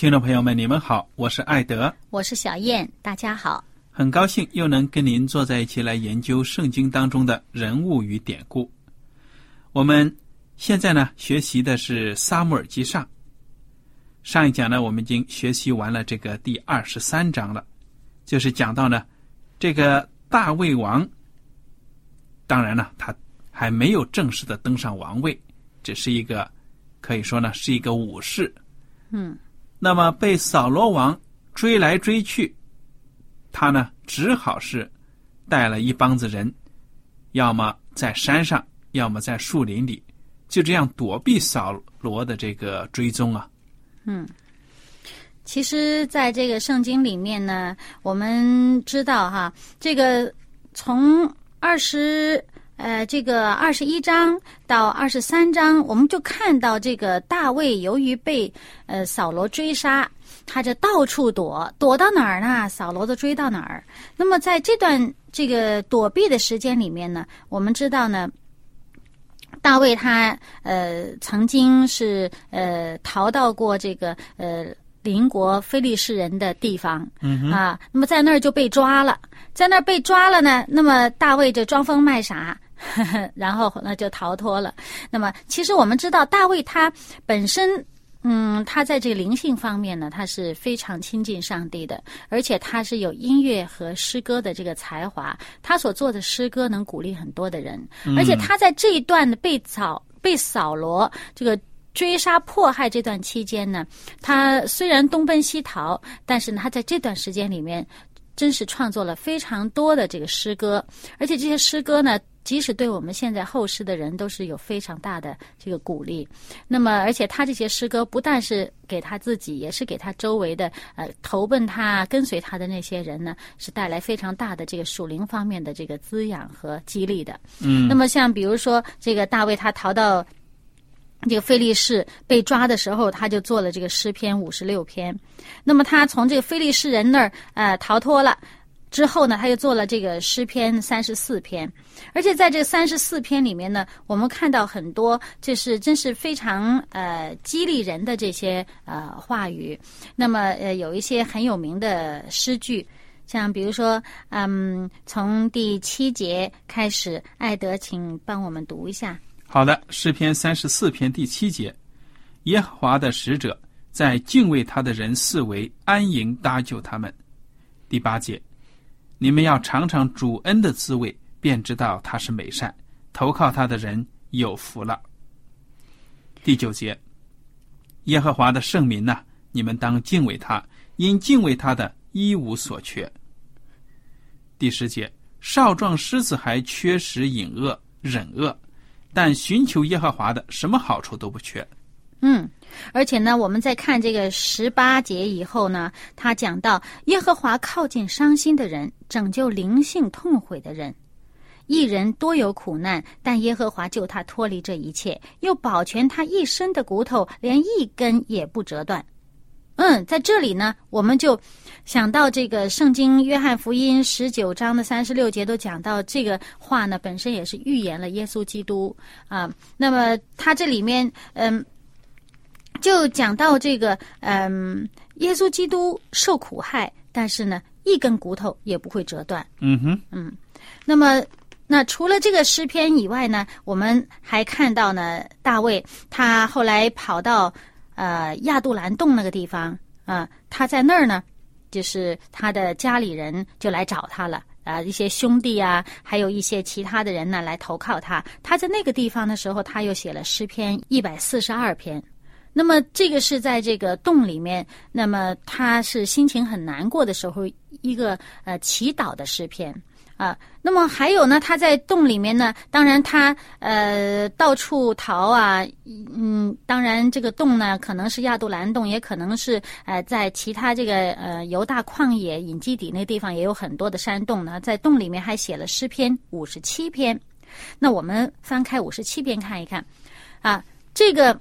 听众朋友们，你们好，我是艾德，我是小燕，大家好，很高兴又能跟您坐在一起来研究圣经当中的人物与典故。我们现在呢学习的是《撒母耳记上》，上一讲呢我们已经学习完了这个第二十三章了，就是讲到呢这个大卫王，当然呢他还没有正式的登上王位，只是一个可以说呢是一个武士，嗯。那么被扫罗王追来追去，他呢只好是带了一帮子人，要么在山上，要么在树林里，就这样躲避扫罗的这个追踪啊。嗯，其实，在这个圣经里面呢，我们知道哈，这个从二十。呃，这个二十一章到二十三章，我们就看到这个大卫由于被呃扫罗追杀，他就到处躲，躲到哪儿呢？扫罗都追到哪儿。那么在这段这个躲避的时间里面呢，我们知道呢，大卫他呃曾经是呃逃到过这个呃邻国非利士人的地方啊，那么在那儿就被抓了，在那儿被抓了呢，那么大卫就装疯卖傻。然后那，就逃脱了。那么，其实我们知道，大卫他本身，嗯，他在这个灵性方面呢，他是非常亲近上帝的，而且他是有音乐和诗歌的这个才华。他所做的诗歌能鼓励很多的人，而且他在这一段的被扫被扫罗这个追杀迫害这段期间呢，他虽然东奔西逃，但是呢，他在这段时间里面，真是创作了非常多的这个诗歌，而且这些诗歌呢。即使对我们现在后世的人都是有非常大的这个鼓励，那么而且他这些诗歌不但是给他自己，也是给他周围的呃投奔他、跟随他的那些人呢，是带来非常大的这个属灵方面的这个滋养和激励的。嗯，那么像比如说这个大卫他逃到这个菲利士被抓的时候，他就做了这个诗篇五十六篇。那么他从这个菲利士人那儿呃逃脱了。之后呢，他又做了这个诗篇三十四篇，而且在这三十四篇里面呢，我们看到很多就是真是非常呃激励人的这些呃话语。那么呃有一些很有名的诗句，像比如说嗯，从第七节开始，艾德，请帮我们读一下。好的，诗篇三十四篇第七节，耶和华的使者在敬畏他的人四围安营搭救他们。第八节。你们要尝尝主恩的滋味，便知道他是美善。投靠他的人有福了。第九节，耶和华的圣民呐，你们当敬畏他，因敬畏他的一无所缺。第十节，少壮狮子还缺食饮恶忍恶，但寻求耶和华的，什么好处都不缺。嗯。而且呢，我们在看这个十八节以后呢，他讲到耶和华靠近伤心的人，拯救灵性痛悔的人。一人多有苦难，但耶和华救他脱离这一切，又保全他一身的骨头，连一根也不折断。嗯，在这里呢，我们就想到这个《圣经·约翰福音》十九章的三十六节都讲到这个话呢，本身也是预言了耶稣基督啊。那么他这里面，嗯，就讲到这个，嗯，耶稣基督受苦害，但是呢，一根骨头也不会折断。嗯哼，嗯，那么那除了这个诗篇以外呢，我们还看到呢，大卫他后来跑到。呃，亚杜兰洞那个地方啊，他在那儿呢，就是他的家里人就来找他了啊，一些兄弟啊，还有一些其他的人呢来投靠他。他在那个地方的时候，他又写了诗篇一百四十二篇。那么这个是在这个洞里面，那么他是心情很难过的时候，一个呃祈祷的诗篇。啊，那么还有呢？他在洞里面呢，当然他呃到处逃啊，嗯，当然这个洞呢可能是亚杜兰洞，也可能是呃在其他这个呃犹大旷野隐基底那地方也有很多的山洞呢，在洞里面还写了诗篇五十七篇。那我们翻开五十七篇看一看，啊，这个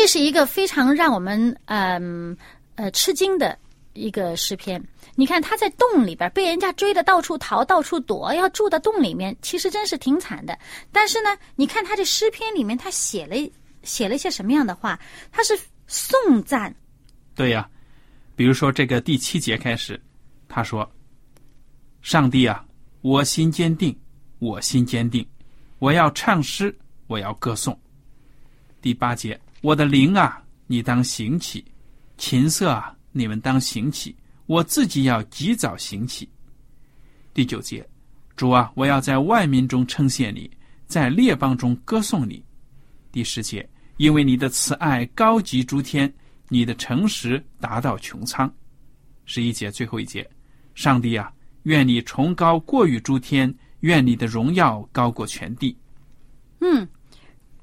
这是一个非常让我们嗯呃吃惊的。一个诗篇，你看他在洞里边被人家追的到处逃，到处躲，要住到洞里面，其实真是挺惨的。但是呢，你看他这诗篇里面，他写了写了一些什么样的话？他是颂赞。对呀，比如说这个第七节开始，他说：“上帝啊，我心坚定，我心坚定，我要唱诗，我要歌颂。”第八节，我的灵啊，你当行起，琴瑟啊。你们当行起，我自己要及早行起。第九节，主啊，我要在万民中称谢你，在列邦中歌颂你。第十节，因为你的慈爱高级诸天，你的诚实达到穹苍。十一节最后一节，上帝啊，愿你崇高过于诸天，愿你的荣耀高过全地。嗯，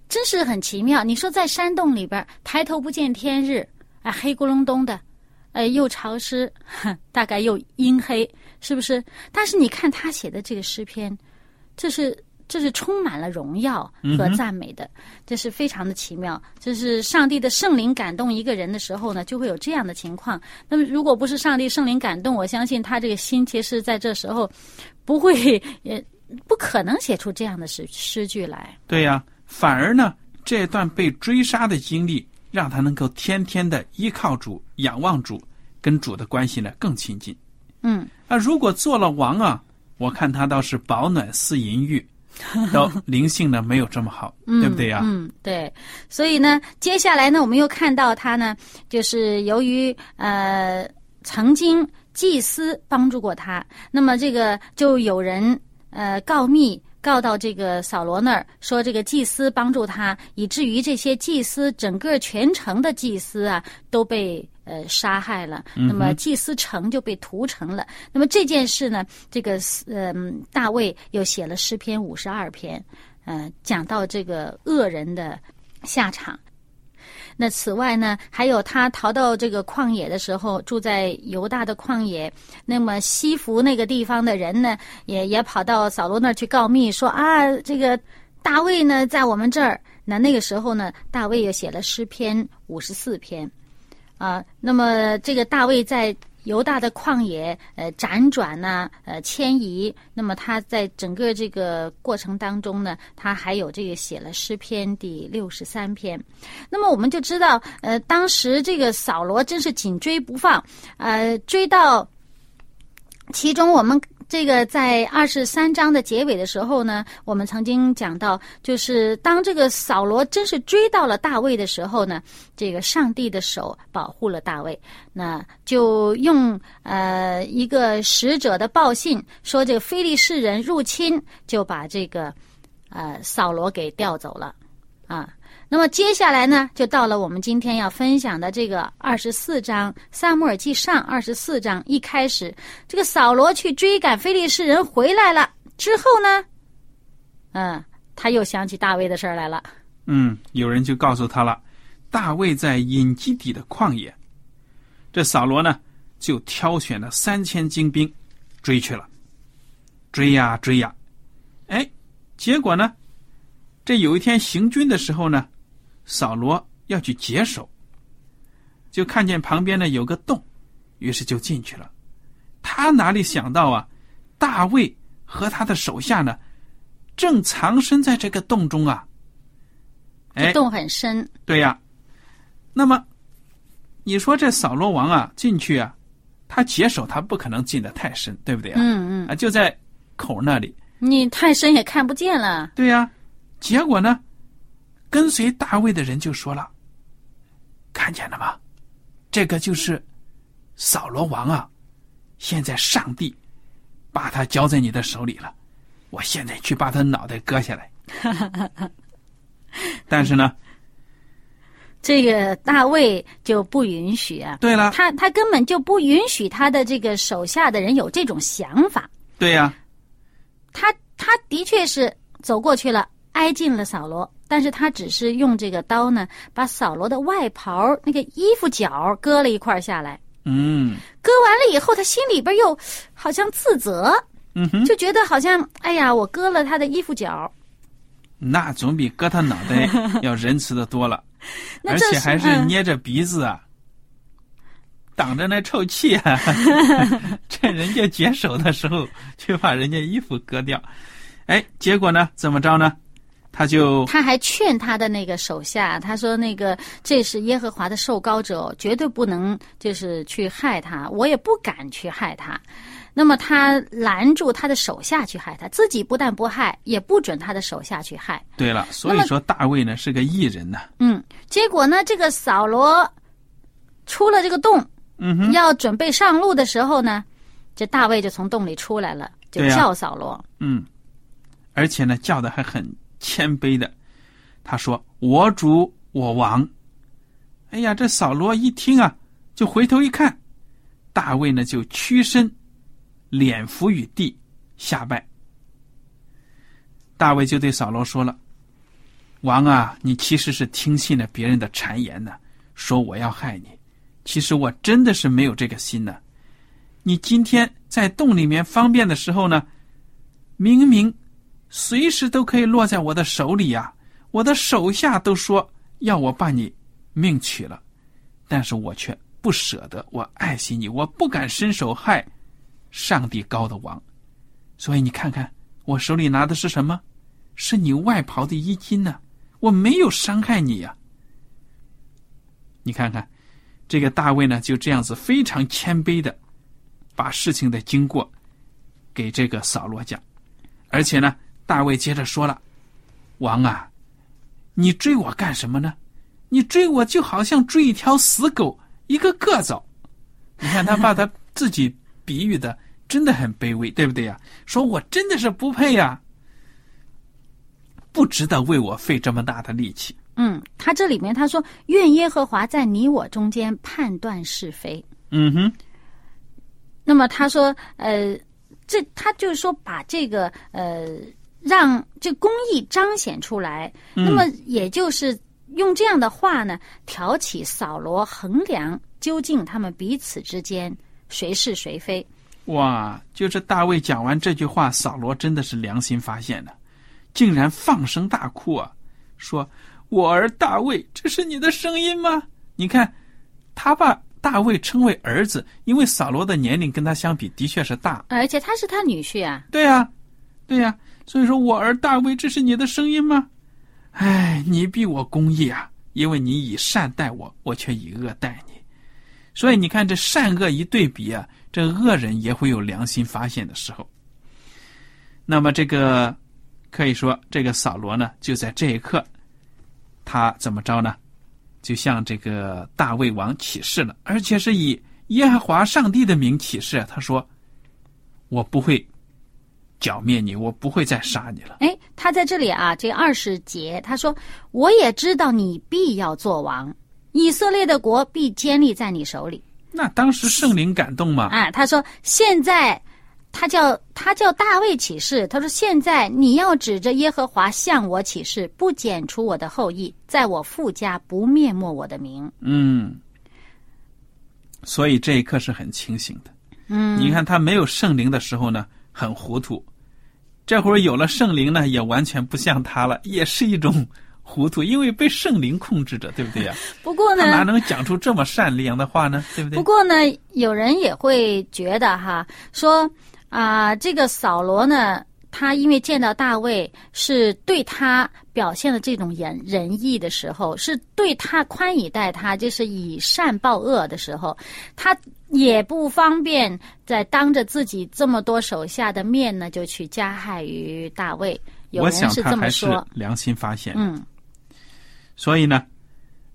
真是很奇妙。你说在山洞里边抬头不见天日，啊，黑咕隆咚的。呃，又潮湿，大概又阴黑，是不是？但是你看他写的这个诗篇，这是这是充满了荣耀和赞美的，这是非常的奇妙。这是上帝的圣灵感动一个人的时候呢，就会有这样的情况。那么，如果不是上帝圣灵感动，我相信他这个心其实在这时候不会，也不可能写出这样的诗诗句来。对呀，反而呢，这段被追杀的经历。让他能够天天的依靠主、仰望主，跟主的关系呢更亲近。嗯，啊，如果做了王啊，我看他倒是饱暖思淫欲，都灵性呢没有这么好，对不对呀？嗯，对。所以呢，接下来呢，我们又看到他呢，就是由于呃曾经祭司帮助过他，那么这个就有人呃告密。告到这个扫罗那儿，说这个祭司帮助他，以至于这些祭司整个全城的祭司啊都被呃杀害了。那么祭司城就被屠城了。那么这件事呢，这个嗯大卫又写了诗篇五十二篇，呃讲到这个恶人的下场。那此外呢，还有他逃到这个旷野的时候，住在犹大的旷野。那么西服那个地方的人呢，也也跑到扫罗那儿去告密，说啊，这个大卫呢在我们这儿。那那个时候呢，大卫又写了诗篇五十四篇，啊，那么这个大卫在。犹大的旷野，呃，辗转呐，呃，迁移。那么他在整个这个过程当中呢，他还有这个写了诗篇第六十三篇。那么我们就知道，呃，当时这个扫罗真是紧追不放，呃，追到其中我们。这个在二十三章的结尾的时候呢，我们曾经讲到，就是当这个扫罗真是追到了大卫的时候呢，这个上帝的手保护了大卫，那就用呃一个使者的报信说，这个非利士人入侵，就把这个呃扫罗给调走了，啊。那么接下来呢，就到了我们今天要分享的这个二十四章《萨母尔记上》二十四章一开始，这个扫罗去追赶非利士人回来了之后呢，嗯，他又想起大卫的事儿来了。嗯，有人就告诉他了，大卫在隐基底的旷野。这扫罗呢，就挑选了三千精兵追去了，追呀追呀，哎结果呢，这有一天行军的时候呢，扫罗要去解手，就看见旁边呢有个洞，于是就进去了。他哪里想到啊，大卫和他的手下呢，正藏身在这个洞中啊。哎，洞很深。对呀，那么你说这扫罗王啊进去啊，他解手他不可能进得太深，对不对啊？嗯嗯。啊，就在口那里。你太深也看不见了。对呀，结果呢，跟随大卫的人就说了：“看见了吗？这个就是扫罗王啊！现在上帝把他交在你的手里了，我现在去把他脑袋割下来。”但是呢，这个大卫就不允许啊。对了，他他根本就不允许他的这个手下的人有这种想法。对呀。他他的确是走过去了，挨近了扫罗，但是他只是用这个刀呢，把扫罗的外袍那个衣服角割了一块下来。嗯，割完了以后，他心里边又好像自责，嗯哼，就觉得好像哎呀，我割了他的衣服角，那总比割他脑袋 要仁慈的多了，而且还是捏着鼻子啊。挡着那臭气啊！趁人家解手的时候，去把人家衣服割掉。哎，结果呢？怎么着呢？他就他还劝他的那个手下，他说：“那个这是耶和华的受膏者，绝对不能就是去害他，我也不敢去害他。”那么他拦住他的手下去害他，自己不但不害，也不准他的手下去害。对了，所以说大卫呢是个异人呢。嗯，结果呢，这个扫罗出了这个洞。嗯哼，要准备上路的时候呢，这大卫就从洞里出来了，就叫扫罗。嗯，而且呢，叫的还很谦卑的，他说：“我主，我王。”哎呀，这扫罗一听啊，就回头一看，大卫呢就屈身，脸伏于地下拜。大卫就对扫罗说了：“王啊，你其实是听信了别人的谗言呢，说我要害你。”其实我真的是没有这个心呢。你今天在洞里面方便的时候呢，明明随时都可以落在我的手里呀。我的手下都说要我把你命取了，但是我却不舍得。我爱惜你，我不敢伸手害上帝高的王。所以你看看，我手里拿的是什么？是你外袍的衣襟呢。我没有伤害你呀。你看看。这个大卫呢，就这样子非常谦卑的，把事情的经过给这个扫罗讲，而且呢，大卫接着说了：“王啊，你追我干什么呢？你追我就好像追一条死狗，一个个走。你看他把他自己比喻的真的很卑微，对不对呀？说我真的是不配呀，不值得为我费这么大的力气。”嗯，他这里面他说：“愿耶和华在你我中间判断是非。”嗯哼。那么他说：“呃，这他就是说把这个呃，让这公义彰显出来。那么也就是用这样的话呢，挑起扫罗衡量究竟他们彼此之间谁是谁非。”哇！就是大卫讲完这句话，扫罗真的是良心发现了，竟然放声大哭啊，说。我儿大卫，这是你的声音吗？你看，他把大卫称为儿子，因为扫罗的年龄跟他相比的确是大，而且他是他女婿啊。对呀，对呀，所以说我儿大卫，这是你的声音吗？哎，你比我公义啊，因为你以善待我，我却以恶待你。所以你看，这善恶一对比啊，这恶人也会有良心发现的时候。那么这个可以说，这个扫罗呢，就在这一刻。他怎么着呢？就向这个大卫王起誓了，而且是以耶和华上帝的名起誓。他说：“我不会剿灭你，我不会再杀你了。”哎，他在这里啊，这二十节他说：“我也知道你必要做王，以色列的国必建立在你手里。”那当时圣灵感动吗？啊，他说：“现在。”他叫他叫大卫起誓，他说：“现在你要指着耶和华向我起誓，不剪除我的后裔，在我父家不灭没我的名。”嗯，所以这一刻是很清醒的。嗯，你看他没有圣灵的时候呢，很糊涂，这会儿有了圣灵呢，也完全不像他了，也是一种糊涂，因为被圣灵控制着，对不对呀？不过呢，他哪能讲出这么善良的话呢？对不对？不过呢，有人也会觉得哈，说啊、这个扫罗呢，他因为见到大卫是对他表现的这种仁仁义的时候，是对他宽以待他，就是以善报恶的时候，他也不方便在当着自己这么多手下的面呢，就去加害于大卫。有我人是想是这么说，良心发现，嗯，所以呢，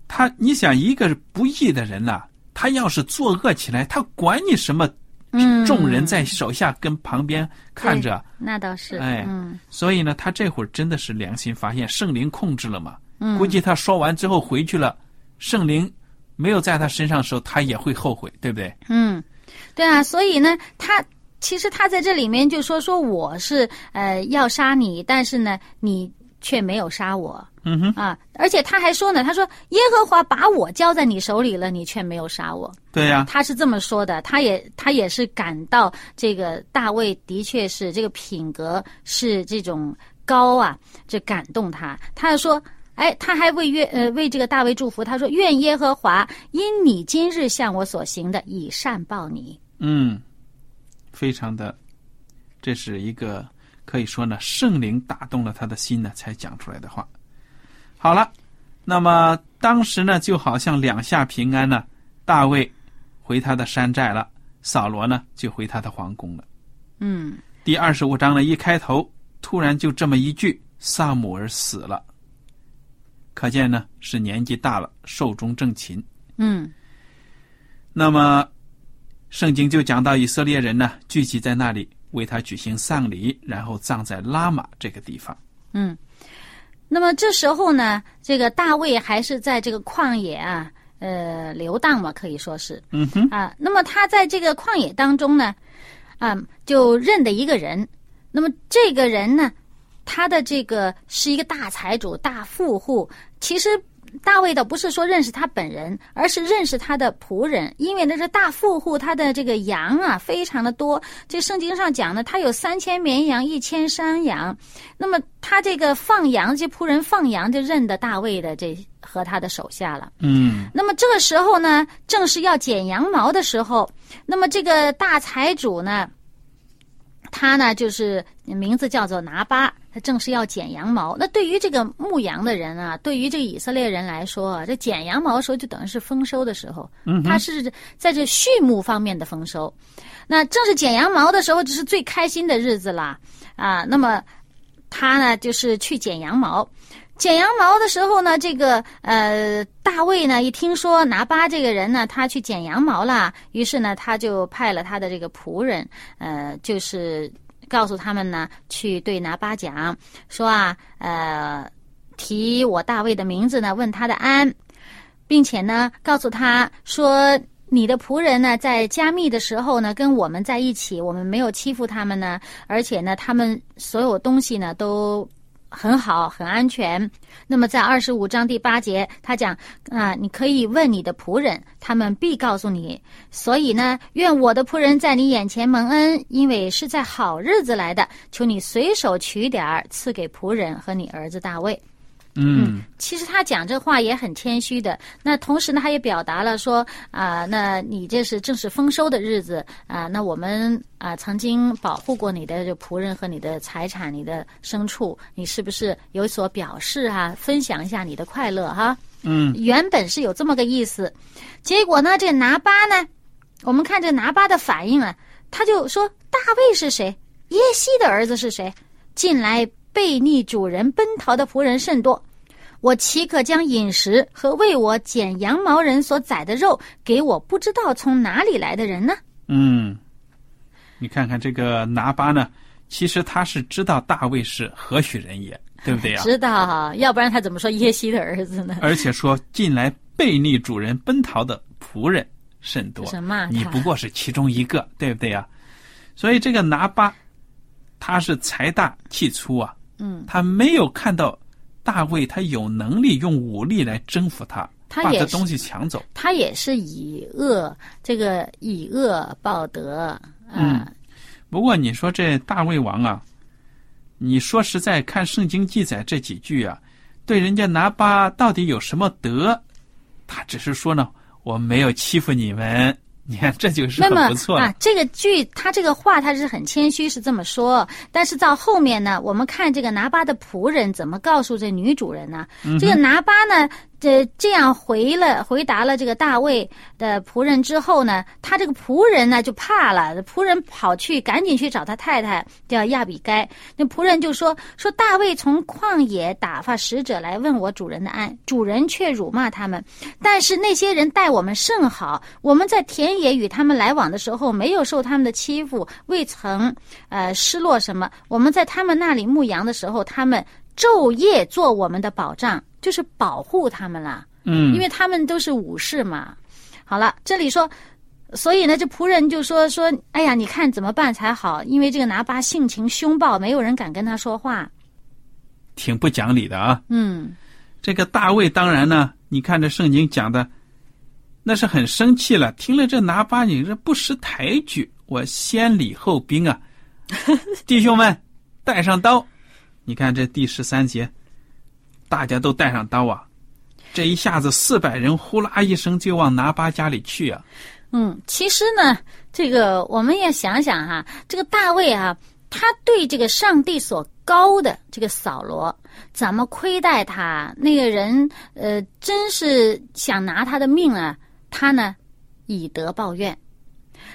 他你想一个不义的人呐、他要是作恶起来，他管你什么嗯。众人在手下跟旁边看着，那倒是，哎嗯。所以呢，他这会儿真的是良心发现，圣灵控制了嘛。嗯，估计他说完之后回去了，圣灵没有在他身上的时候，他也会后悔，对不对？嗯，对啊，所以呢，他其实他在这里面就说说我是呃要杀你，但是呢你却没有杀我嗯哼，啊，而且他还说呢，他说耶和华把我交在你手里了，你却没有杀我，对呀、他是这么说的，他也他也是感到这个大卫的确是这个品格是这种高啊，这感动他，他就说。哎，他还为约呃为这个大卫祝福，他说：“愿耶和华因你今日向我所行的，以善报你。嗯，非常的，这是一个可以说呢，圣灵打动了他的心呢，才讲出来的话。好了，那么当时呢，就好像两下平安呢，大卫回他的山寨了，扫罗呢就回他的皇宫了。”嗯第二十五章呢，一开头突然就这么一句：“萨姆尔死了。”可见呢是年纪大了，寿终正寝。嗯那么，圣经就讲到以色列人呢聚集在那里为他举行丧礼，然后葬在拉玛这个地方。嗯。那么这时候呢，这个大卫还是在这个旷野啊，呃，流荡嘛，可以说是嗯哼，啊。那么他在这个旷野当中呢，啊，就认得一个人。那么这个人呢，他的这个是一个大财主、大富户。其实大卫倒不是说认识他本人，而是认识他的仆人，因为那是大富户，他的这个羊啊非常的多。这圣经上讲呢，他有三千绵羊、一千山羊。那么他这个放羊，这仆人放羊就认得大卫的这和他的手下了。嗯那么这个时候呢，正是要剪羊毛的时候。那么这个大财主呢，他呢就是名字叫做拿巴，他正是要剪羊毛。那对于这个牧羊的人啊，对于这个以色列人来说啊，这剪羊毛的时候就等于是丰收的时候，嗯他是在这畜牧方面的丰收。那正是剪羊毛的时候，这是最开心的日子啦啊。那么他呢，就是去剪羊毛。剪羊毛的时候呢，这个呃，大卫呢一听说拿巴这个人呢，他去剪羊毛了，于是呢，他就派了他的这个仆人，呃，就是告诉他们呢，去对拿巴讲说啊，呃，提我大卫的名字呢，问他的安，并且呢，告诉他说。你的仆人呢，在加密的时候呢，跟我们在一起，我们没有欺负他们呢，而且呢，他们所有东西呢都很好，很安全。那么在二十五章第八节，他讲啊，你可以问你的仆人，他们必告诉你。所以呢，愿我的仆人在你眼前蒙恩，因为是在好日子来的。求你随手取点儿赐给仆人和你儿子大卫。嗯其实他讲这话也很谦虚的。那同时呢，他也表达了说啊、那你这是正是丰收的日子啊、那我们啊、曾经保护过你的这仆人和你的财产、你的牲畜，你是不是有所表示啊？分享一下你的快乐哈、嗯原本是有这么个意思，结果呢，这拿巴呢，我们看这拿巴的反应啊，他就说大卫是谁？耶西的儿子是谁？进来背逆主人奔逃的仆人甚多，我岂可将饮食和为我剪羊毛人所宰的肉给我不知道从哪里来的人呢？嗯，你看看这个拿巴呢，其实他是知道大卫是何许人也，对不对呀、知道，要不然他怎么说耶西的儿子呢？而且说近来背逆主人奔逃的仆人甚多，什么？你不过是其中一个，对不对呀？所以这个拿巴，他是财大气粗啊，嗯，他没有看到大卫他有能力用武力来征服他，他也把这东西抢走。他也是以恶这个以恶报德啊。嗯不过你说这大卫王啊，你说实在，看圣经记载这几句啊，对人家拿巴到底有什么德？他只是说呢，我没有欺负你们。你看，这就是很不错啊。这个句，他这个话他是很谦虚，是这么说。但是到后面呢，我们看这个拿巴的仆人怎么告诉这女主人呢？这个拿巴呢？这这样回了回答了这个大卫的仆人之后呢，他这个仆人呢就怕了，仆人跑去赶紧去找他太太叫亚比该。那仆人就说说大卫从旷野打发使者来问我主人的安，主人却辱骂他们。但是那些人待我们甚好，我们在田野与他们来往的时候，没有受他们的欺负，未曾呃失落什么。我们在他们那里牧羊的时候，他们昼夜做我们的保障。就是保护他们了，嗯，因为他们都是武士嘛。好了，这里说，所以呢，这仆人就说说，哎呀，你看怎么办才好？因为这个拿巴性情凶暴，没有人敢跟他说话，挺不讲理的啊。嗯，这个大卫当然呢，你看这圣经讲的，那是很生气了。听了这拿巴，你这不识抬举，我先礼后兵啊，弟兄们，带上刀。你看这第十三节。大家都带上刀啊！这一下子四百人呼啦一声就往拿巴家里去啊！嗯，其实呢，这个我们也想想哈，这个大卫啊，他对这个上帝所高的这个扫罗怎么亏待他？那个人呃，真是想拿他的命啊！他呢，以德报怨。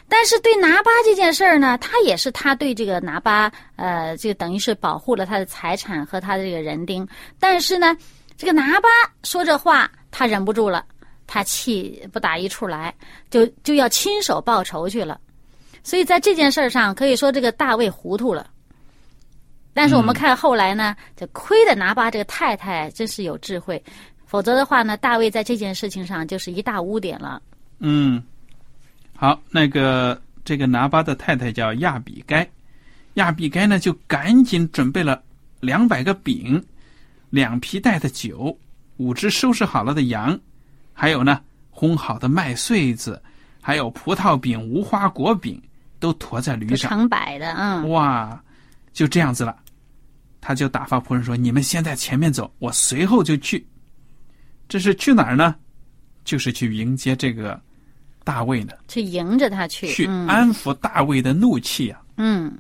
但是对拿巴这件事儿呢，他也是他对这个拿巴，呃，就等于是保护了他的财产和他的这个人丁。但是呢，这个拿巴说这话，他忍不住了，他气不打一处来，就就要亲手报仇去了。所以在这件事上，可以说这个大卫糊涂了。但是我们看后来呢，这亏的拿巴这个太太真是有智慧，否则的话呢，大卫在这件事情上就是一大污点了。嗯。好，那个这个拿巴的太太叫亚比该，亚比该呢就赶紧准备了两百个饼，两皮带的酒，五只收拾好了的羊，还有呢烘好的麦穗子，还有葡萄饼、无花果饼，都驮在驴上，成百的，嗯，哇，就这样子了，他就打发仆人说：“你们先在前面走，我随后就去。”这是去哪儿呢？就是去迎接这个。大卫呢？去迎着他去，去安抚大卫的怒气啊！嗯，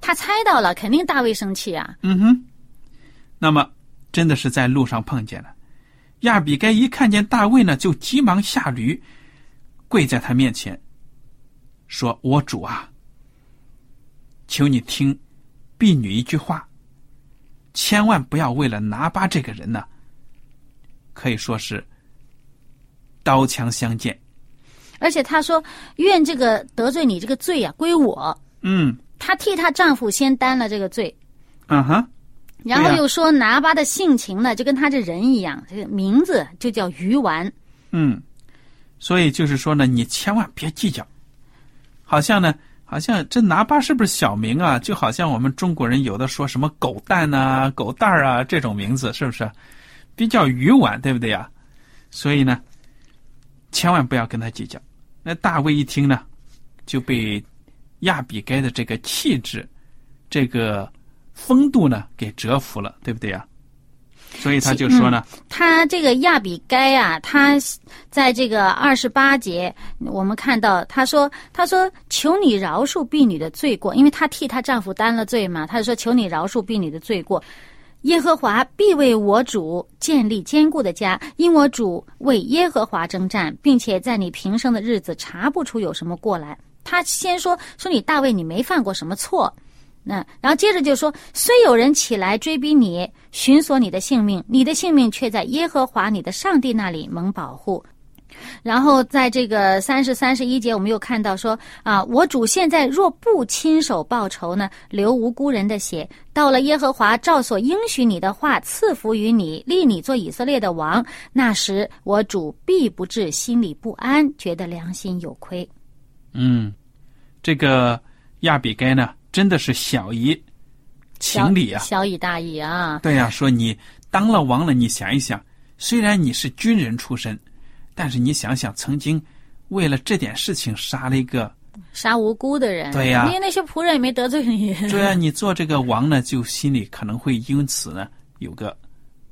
他猜到了，肯定大卫生气啊！嗯哼，那么真的是在路上碰见了亚比该，一看见大卫呢，就急忙下驴，跪在他面前，说：“我主啊，求你听婢女一句话，千万不要为了拿巴这个人呢，可以说是刀枪相见。”而且她说：“愿这个得罪你这个罪啊归我。”嗯，她替她丈夫先担了这个罪。嗯哼。然后又说拿巴的性情呢，就跟他这人一样，这个名字就叫鱼丸。嗯，所以就是说呢，你千万别计较。好像呢，好像这拿巴是不是小名啊？就好像我们中国人有的说什么狗蛋呐、狗蛋儿啊这种名字，是不是比较鱼丸，对不对呀？所以呢，千万不要跟他计较。那大卫一听呢，就被亚比该的这个气质、这个风度呢给折服了，对不对呀？所以他就说呢，他这个亚比该啊，他在这个二十八节，我们看到他说：“他说求你饶恕婢女的罪过，因为她替她丈夫担了罪嘛。”他就说：“求你饶恕婢女的罪过。”耶和华必为我主建立坚固的家，因我主为耶和华征战，并且在你平生的日子查不出有什么过来。他先说说你大卫，你没犯过什么错，那然后接着就说，虽有人起来追逼你，寻索你的性命，你的性命却在耶和华你的上帝那里蒙保护。然后在这个三十三十一节，我们又看到说啊，我主现在若不亲手报仇呢，流无辜人的血，到了耶和华照所应许你的话赐福于你，立你做以色列的王，那时我主必不至心里不安，觉得良心有亏。嗯，这个亚比该呢，真的是小姨情理啊，小以大义啊。对呀，说你当了王了，你想一想，虽然你是军人出身。但是你想想，曾经为了这点事情杀了一个杀无辜的人。对呀因为那些仆人也没得罪你。对啊，你做这个王呢，就心里可能会因此呢有个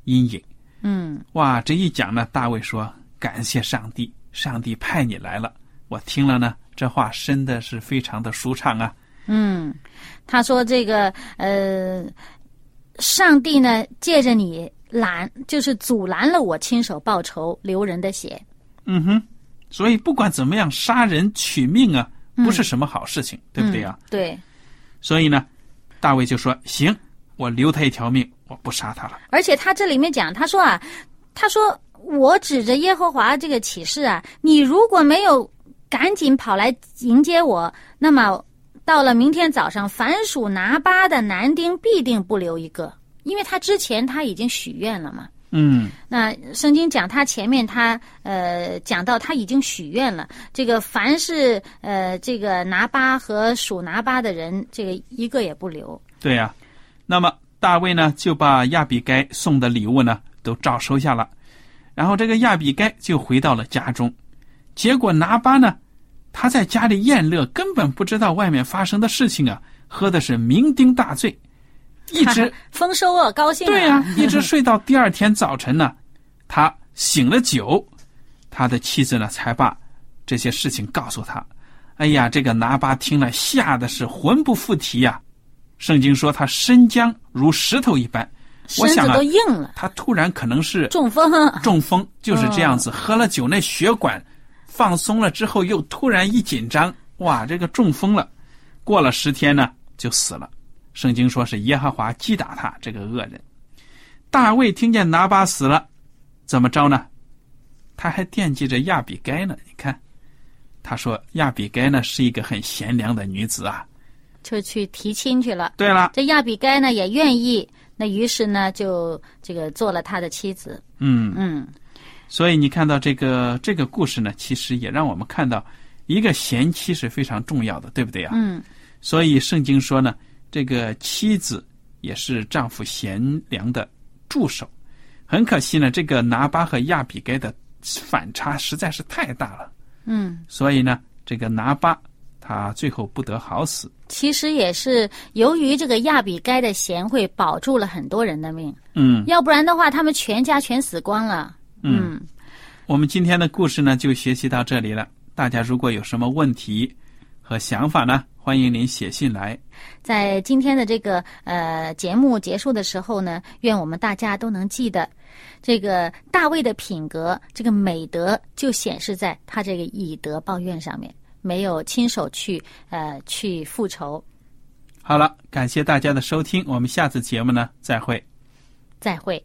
阴影。嗯哇，这一讲呢，大卫说：“感谢上帝，上帝派你来了。”我听了呢，这话真的是非常的舒畅啊。嗯，他说这个呃，上帝呢借着你拦，就是阻拦了我亲手报仇流人的血。嗯哼，所以不管怎么样，杀人取命啊，不是什么好事情，对不对啊？嗯对，所以呢，大卫就说：“行，我留他一条命，我不杀他了。而且他这里面讲，他说啊，他说我指着耶和华这个启示啊，你如果没有赶紧跑来迎接我，那么到了明天早上，凡属拿巴的男丁必定不留一个，因为他之前他已经许愿了嘛。嗯，那圣经讲他前面他呃讲到他已经许愿了，这个凡是呃这个拿巴和属拿巴的人，这个一个也不留。对呀、那么大卫呢，就把亚比该送的礼物呢都照收下了，然后这个亚比该就回到了家中。结果拿巴呢，他在家里宴乐，根本不知道外面发生的事情啊，喝的是酩酊大醉，一直丰收啊，高兴啊！对呀、一直睡到第二天早晨呢，他醒了酒，他的妻子呢才把这些事情告诉他。哎呀，这个拿巴听了，吓得是魂不附体呀、圣经说他身僵如石头一般，我想啊身子都，硬了，他突然可能是中风啊。中风，就是这样子，喝了酒那血管放松了之后，又突然一紧张，哇，这个中风了。过了十天呢，就死了。圣经说是耶和华击打他这个恶人。大卫听见拿巴死了，怎么着呢？他还惦记着亚比该呢。你看，他说亚比该呢是一个很贤良的女子啊。就去提亲去了。对了，这亚比该呢也愿意，那于是呢就这个做了他的妻子。嗯，嗯所以你看到这个这个故事呢，其实也让我们看到一个贤妻是非常重要的，对不对啊？嗯所以圣经说呢，这个妻子也是丈夫贤良的助手。很可惜呢，这个拿巴和亚比该的反差实在是太大了，嗯，所以呢，这个拿巴他最后不得好死。其实也是由于这个亚比该的贤惠，保住了很多人的命，嗯要不然的话，他们全家全死光了。嗯，我们今天的故事呢就学习到这里了。大家如果有什么问题和想法呢，欢迎您写信来。在今天的这个呃节目结束的时候呢，愿我们大家都能记得，这个大卫的品格，这个美德就显示在他这个以德报怨上面，没有亲手去呃去复仇。好了，感谢大家的收听，我们下次节目呢再会。再会。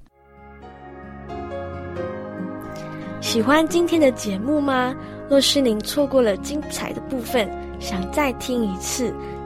喜欢今天的节目吗？若是您错过了精彩的部分，想再听一次，